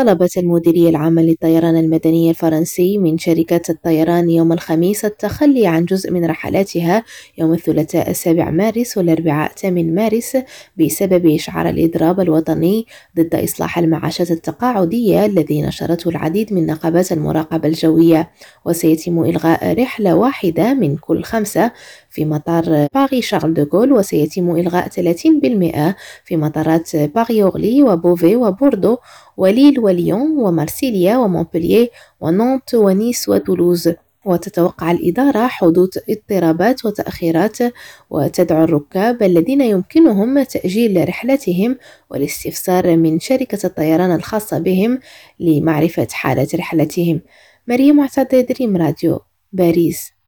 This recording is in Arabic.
طلبت المديرية العامة للطيران المدني الفرنسي من شركة الطيران يوم الخميس التخلي عن جزء من رحلاتها يوم الثلاثاء السابع مارس والأربعاء 8 مارس بسبب إشعار الإضراب الوطني ضد إصلاح المعاشات التقاعدية الذي نشرته العديد من نقابات المراقبة الجوية وسيتم إلغاء رحلة واحدة من كل خمسة في مطار باري شارل دوغول وسيتم إلغاء 30% في مطارات باري أورلي وبوفي وبوردو وليل وليون ومارسيليا ومونبلييه ونانت ونيس وتولوز. وتتوقع الإدارة حدوث اضطرابات وتأخيرات وتدعو الركاب الذين يمكنهم تأجيل رحلتهم والاستفسار من شركة الطيران الخاصة بهم لمعرفة حالة رحلتهم. مريم معتضد دريم راديو باريس.